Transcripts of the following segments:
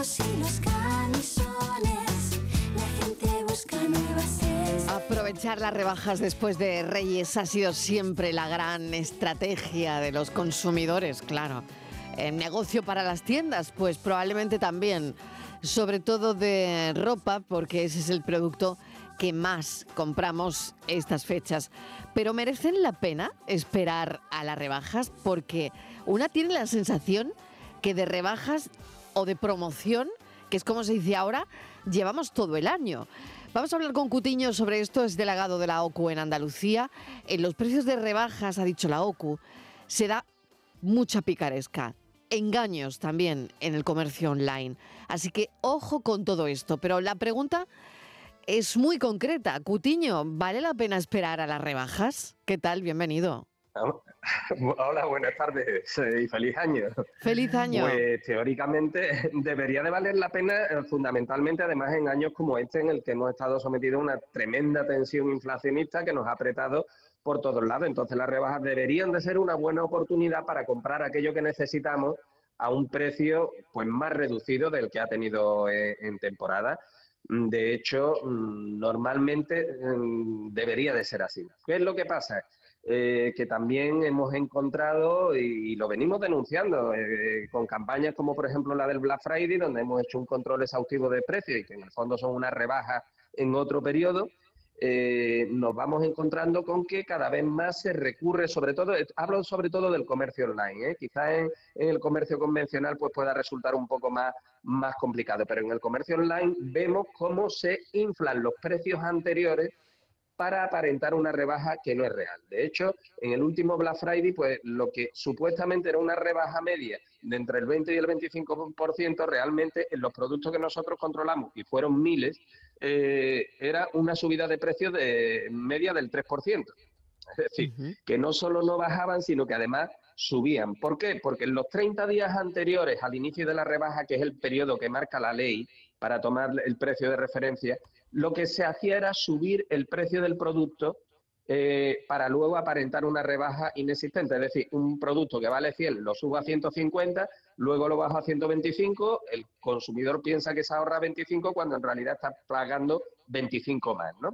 y los camisones. La gente busca nuevas Aprovechar las rebajas después de Reyes ha sido siempre la gran estrategia de los consumidores, claro. En negocio para las tiendas, pues probablemente también. Sobre todo de ropa, porque ese es el producto que más compramos estas fechas. Pero merecen la pena esperar a las rebajas porque una tiene la sensación que de rebajas de promoción, que es como se dice ahora, llevamos todo el año. Vamos a hablar con Cutiño sobre esto, es delegado de la OCU en Andalucía. En los precios de rebajas, ha dicho la OCU, se da mucha picaresca, engaños también en el comercio online. Así que ojo con todo esto. Pero la pregunta es muy concreta. Cutiño, ¿vale la pena esperar a las rebajas? ¿Qué tal? Bienvenido. Hola, buenas tardes y feliz año. Feliz año. Pues teóricamente debería de valer la pena, eh, fundamentalmente además en años como este en el que hemos estado sometidos a una tremenda tensión inflacionista que nos ha apretado por todos lados. Entonces las rebajas deberían de ser una buena oportunidad para comprar aquello que necesitamos a un precio pues más reducido del que ha tenido eh, en temporada. De hecho, mm, normalmente mm, debería de ser así. ¿Qué es lo que pasa? Eh, que también hemos encontrado y, lo venimos denunciando eh, con campañas como por ejemplo la del Black Friday, donde hemos hecho un control exhaustivo de precios y que en el fondo son una rebaja en otro periodo. Eh, nos vamos encontrando con que cada vez más se recurre, sobre todo, hablo sobre todo del comercio online, quizás en, en, el comercio convencional pues pueda resultar un poco más, más complicado, pero en el comercio online vemos cómo se inflan los precios anteriores para aparentar una rebaja que no es real. De hecho, en el último Black Friday, pues lo que supuestamente era una rebaja media de entre el 20 y el 25%, realmente en los productos que nosotros controlamos, y fueron miles, eh, era una subida de precios de media del 3%. Es decir, que no solo no bajaban, sino que además subían. ¿Por qué? Porque en los 30 días anteriores al inicio de la rebaja, que es el periodo que marca la ley para tomar el precio de referencia, lo que se hacía era subir el precio del producto eh, para luego aparentar una rebaja inexistente. Es decir, un producto que vale 100 lo subo a 150, luego lo bajo a 125, el consumidor piensa que se ahorra 25 cuando en realidad está pagando 25 más. ¿no?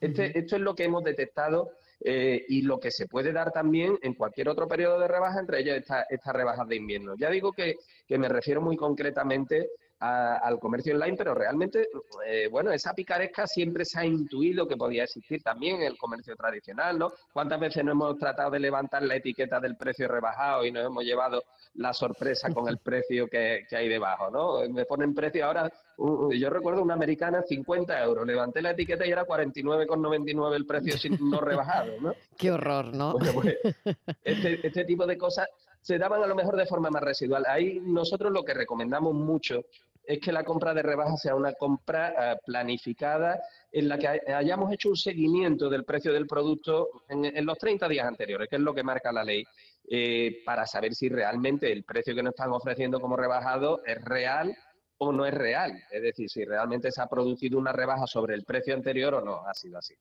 Este, esto es lo que hemos detectado eh, y lo que se puede dar también en cualquier otro periodo de rebaja, entre ellas estas rebajas de invierno. Ya digo que, que me refiero muy concretamente al comercio online, pero realmente, eh, bueno, esa picaresca siempre se ha intuido que podía existir también en el comercio tradicional, ¿no? ¿Cuántas veces no hemos tratado de levantar la etiqueta del precio rebajado y nos hemos llevado la sorpresa con el precio que, hay debajo, ¿no? Me ponen precio ahora, yo recuerdo una americana 50 euros, levanté la etiqueta y era 49,99 el precio sin, no rebajado, ¿no? Qué horror, ¿no? Pues, este, este tipo de cosas se daban a lo mejor de forma más residual. Ahí nosotros lo que recomendamos mucho es que la compra de rebaja sea una compra eh, planificada en la que hayamos hecho un seguimiento del precio del producto en, los 30 días anteriores, que es lo que marca la ley, eh, para saber si realmente el precio que nos están ofreciendo como rebajado es real o no es real. Es decir, si realmente se ha producido una rebaja sobre el precio anterior o no ha sido así.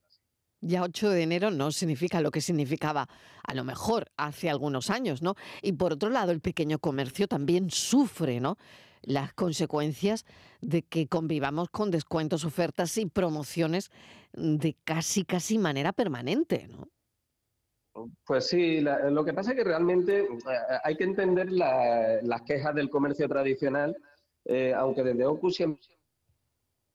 Ya 8 de enero no significa lo que significaba a lo mejor hace algunos años, ¿no? Y por otro lado, el pequeño comercio también sufre, ¿no? Las consecuencias de que convivamos con descuentos, ofertas y promociones de casi, casi manera permanente, ¿no? Pues sí, lo que pasa es que realmente eh, hay que entender las quejas del comercio tradicional, eh, aunque desde OCU siempre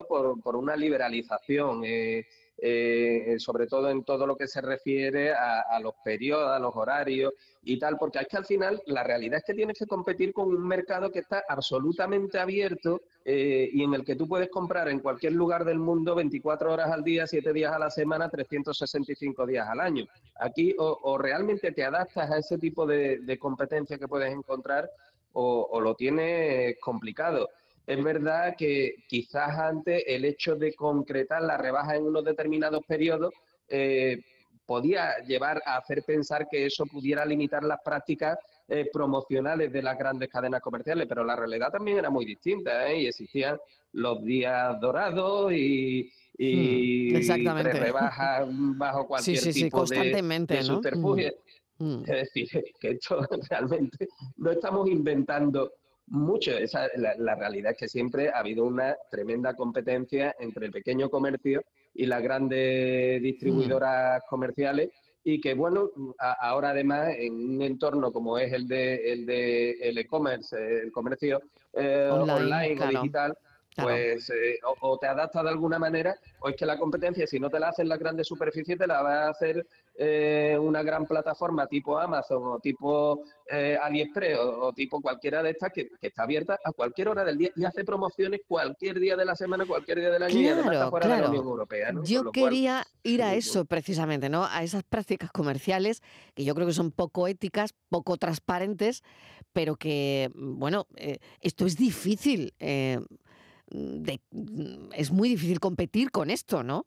por, por una liberalización. Eh, eh, sobre todo en todo lo que se refiere a, los periodos, a los horarios y tal, porque es que al final la realidad es que tienes que competir con un mercado que está absolutamente abierto eh, y en el que tú puedes comprar en cualquier lugar del mundo 24 horas al día, 7 días a la semana, 365 días al año. Aquí o, realmente te adaptas a ese tipo de, competencia que puedes encontrar o lo tienes complicado. Es verdad que quizás antes el hecho de concretar la rebaja en unos determinados periodos eh, podía llevar a hacer pensar que eso pudiera limitar las prácticas eh, promocionales de las grandes cadenas comerciales, pero la realidad también era muy distinta ¿eh? y existían los días dorados y, y, hmm, rebajas bajo cualquier sí, tipo constantemente, de, subterfugio. Hmm. Es decir, que esto realmente no estamos inventando mucho. Esa, la, la realidad es que siempre ha habido una tremenda competencia entre el pequeño comercio y las grandes distribuidoras comerciales y que bueno, a- ahora además en un entorno como es el de el de el e-commerce, el comercio eh, Online, online, claro, o digital, claro. pues eh, o, o te adaptas de alguna manera, o es que la competencia, si no te la hacen las grandes superficies, te la va a hacer eh, una gran plataforma tipo Amazon o tipo eh, AliExpress o, o tipo cualquiera de estas que, que está abierta a cualquier hora del día y hace promociones cualquier día de la semana, cualquier día del año y además está Claro, fuera de la claro. Unión Europea. ¿no? Yo cual, quería ir a eso precisamente, ¿no? A esas prácticas comerciales que yo creo que son poco éticas, poco transparentes, pero que, mm, bueno, eh, esto es difícil. Eh, mm, mm, es muy difícil competir con esto, ¿no?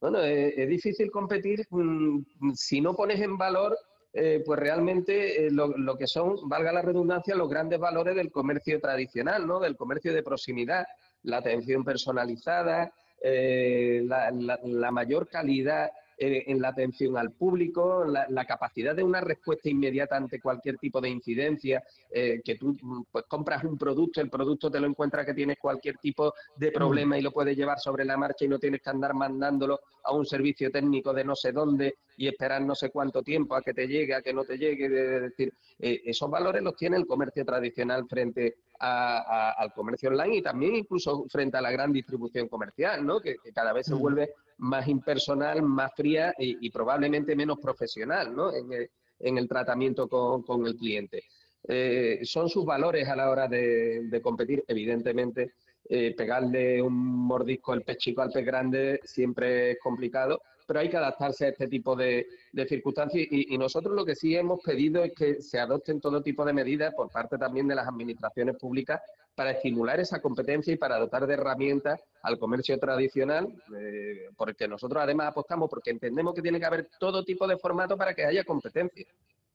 Bueno, es, es difícil competir mm, si no pones en valor, eh, pues realmente eh, lo, que son, valga la redundancia, los grandes valores del comercio tradicional, ¿no? Del comercio de proximidad, la atención personalizada, eh, la mayor calidad eh, en la atención al público, la, la capacidad de una respuesta inmediata ante cualquier tipo de incidencia, eh, que tú mm, pues, compras un producto, el producto te lo encuentras que tienes cualquier tipo de problema y lo puedes llevar sobre la marcha y no tienes que andar mandándolo a un servicio técnico de no sé dónde y esperar no sé cuánto tiempo a que te llegue, a que no te llegue. Es decir, eh, esos valores los tiene el comercio tradicional frente a- a- al comercio online y también incluso frente a la gran distribución comercial, ¿no? que, que cada vez se Mm. vuelve más impersonal, más fría y, y probablemente menos profesional ¿no? en, el, en el tratamiento con, con el cliente. Eh, son sus valores a la hora de, de competir, evidentemente. eh, pegarle un mordisco al pez chico al pez grande siempre es complicado, pero hay que adaptarse a este tipo de, circunstancias y, y nosotros lo que sí hemos pedido es que se adopten todo tipo de medidas por parte también de las administraciones públicas para estimular esa competencia y para dotar de herramientas al comercio tradicional, eh, porque nosotros además apostamos porque entendemos que tiene que haber todo tipo de formato para que haya competencia.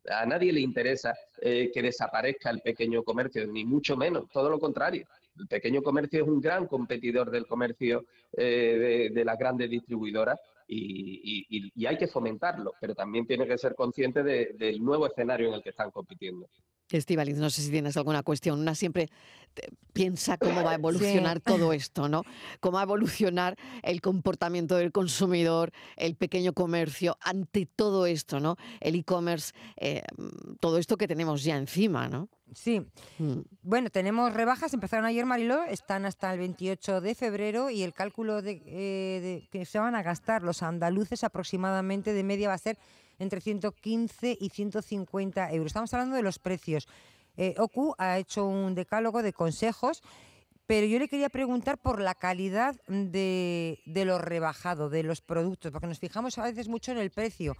A nadie le interesa eh, que desaparezca el pequeño comercio, ni mucho menos, todo lo contrario. El pequeño comercio es un gran competidor del comercio eh, de, las grandes distribuidoras y, hay que fomentarlo, pero también tiene que ser consciente de- del nuevo escenario en el que están compitiendo. Estivaliz, no sé si tienes alguna cuestión. Una siempre te- piensa cómo va a evolucionar todo esto, ¿no? Cómo va a evolucionar el comportamiento del consumidor, el pequeño comercio ante todo esto, ¿no? El e-commerce, eh, mm, todo esto que tenemos ya encima, ¿no? Sí, Mm. bueno, tenemos rebajas, empezaron ayer, Mariló, están hasta el 28 de febrero y el cálculo de, eh, de que se van a gastar los andaluces aproximadamente de media va a ser entre 115 y 150 euros. Estamos hablando de los precios. Eh, OCU ha hecho un decálogo de consejos, pero yo le quería preguntar por la calidad de, de lo rebajado, de los productos, porque nos fijamos a veces mucho en el precio,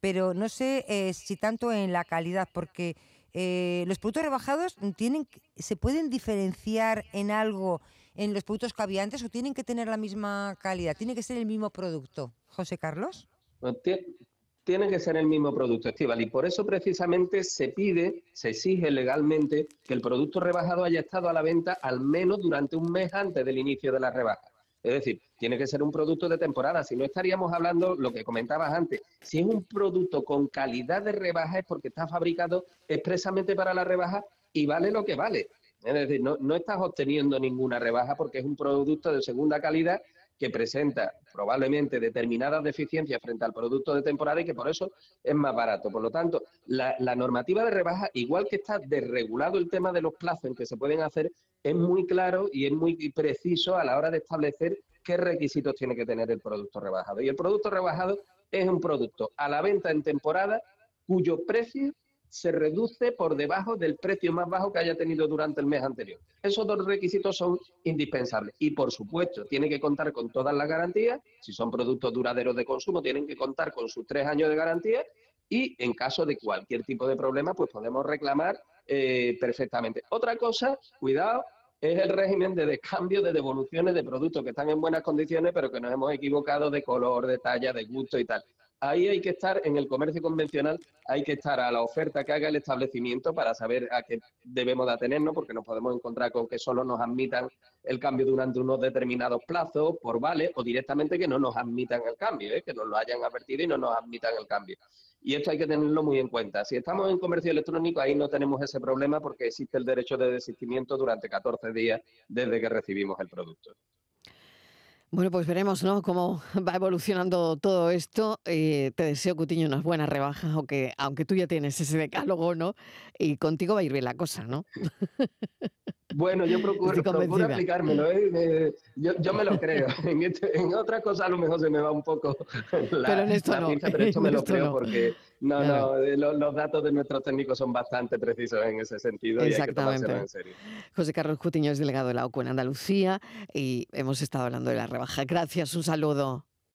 pero no sé eh, si tanto en la calidad, porque eh, los productos rebajados tienen, se pueden diferenciar en algo en los productos que había antes o tienen que tener la misma calidad, tiene que ser el mismo producto. José Carlos. Tiene que ser el mismo producto, Estival, y por eso precisamente se pide, se exige legalmente que el producto rebajado haya estado a la venta al menos durante un mes antes del inicio de la rebaja. Es decir, tiene que ser un producto de temporada, si no estaríamos hablando lo que comentabas antes. Si es un producto con calidad de rebaja es porque está fabricado expresamente para la rebaja y vale lo que vale. Es decir, no, no estás obteniendo ninguna rebaja porque es un producto de segunda calidad que presenta probablemente determinadas deficiencias frente al producto de temporada y que por eso es más barato. Por lo tanto, la, normativa de rebaja, igual que está desregulado el tema de los plazos en que se pueden hacer, es muy claro y es muy preciso a la hora de establecer qué requisitos tiene que tener el producto rebajado. Y el producto rebajado es un producto a la venta en temporada cuyo precio se reduce por debajo del precio más bajo que haya tenido durante el mes anterior. Esos dos requisitos son indispensables. Y por supuesto, tiene que contar con todas las garantías. Si son productos duraderos de consumo, tienen que contar con sus tres años de garantía. Y en caso de cualquier tipo de problema, pues podemos reclamar eh, perfectamente. Otra cosa, cuidado, es el régimen de descambio de devoluciones de productos que están en buenas condiciones, pero que nos hemos equivocado de color, de talla, de gusto y tal. Ahí hay que estar, en el comercio convencional, hay que estar a la oferta que haga el establecimiento para saber a qué debemos de atenernos, porque nos podemos encontrar con que solo nos admitan el cambio durante unos determinados plazos por vale o directamente que no nos admitan el cambio, ¿eh? que nos lo hayan advertido y no nos admitan el cambio. Y esto hay que tenerlo muy en cuenta. Si estamos en comercio electrónico, ahí no tenemos ese problema porque existe el derecho de desistimiento durante 14 días desde que recibimos el producto. Bueno, pues veremos ¿no? cómo va evolucionando todo esto. Eh, te deseo, Cutiño, unas buenas rebajas, aunque, aunque tú ya tienes ese decálogo, ¿no? Y contigo va a ir bien la cosa, ¿no? Bueno, yo procuro, procuro aplicármelo, ¿eh? Eh, yo, yo me lo creo. En, este- en otras cosas a lo mejor se me va un poco la, Pero en esto la no, pinza, pero esto me lo creo no. porque no, Claro. no, eh, lo- los datos de nuestros técnicos son bastante precisos en ese sentido y hay que tomárselo Exactamente. en serio. José Carlos Cutiño es delegado de la OCU en Andalucía y hemos estado hablando de la rebaja. Gracias, un saludo.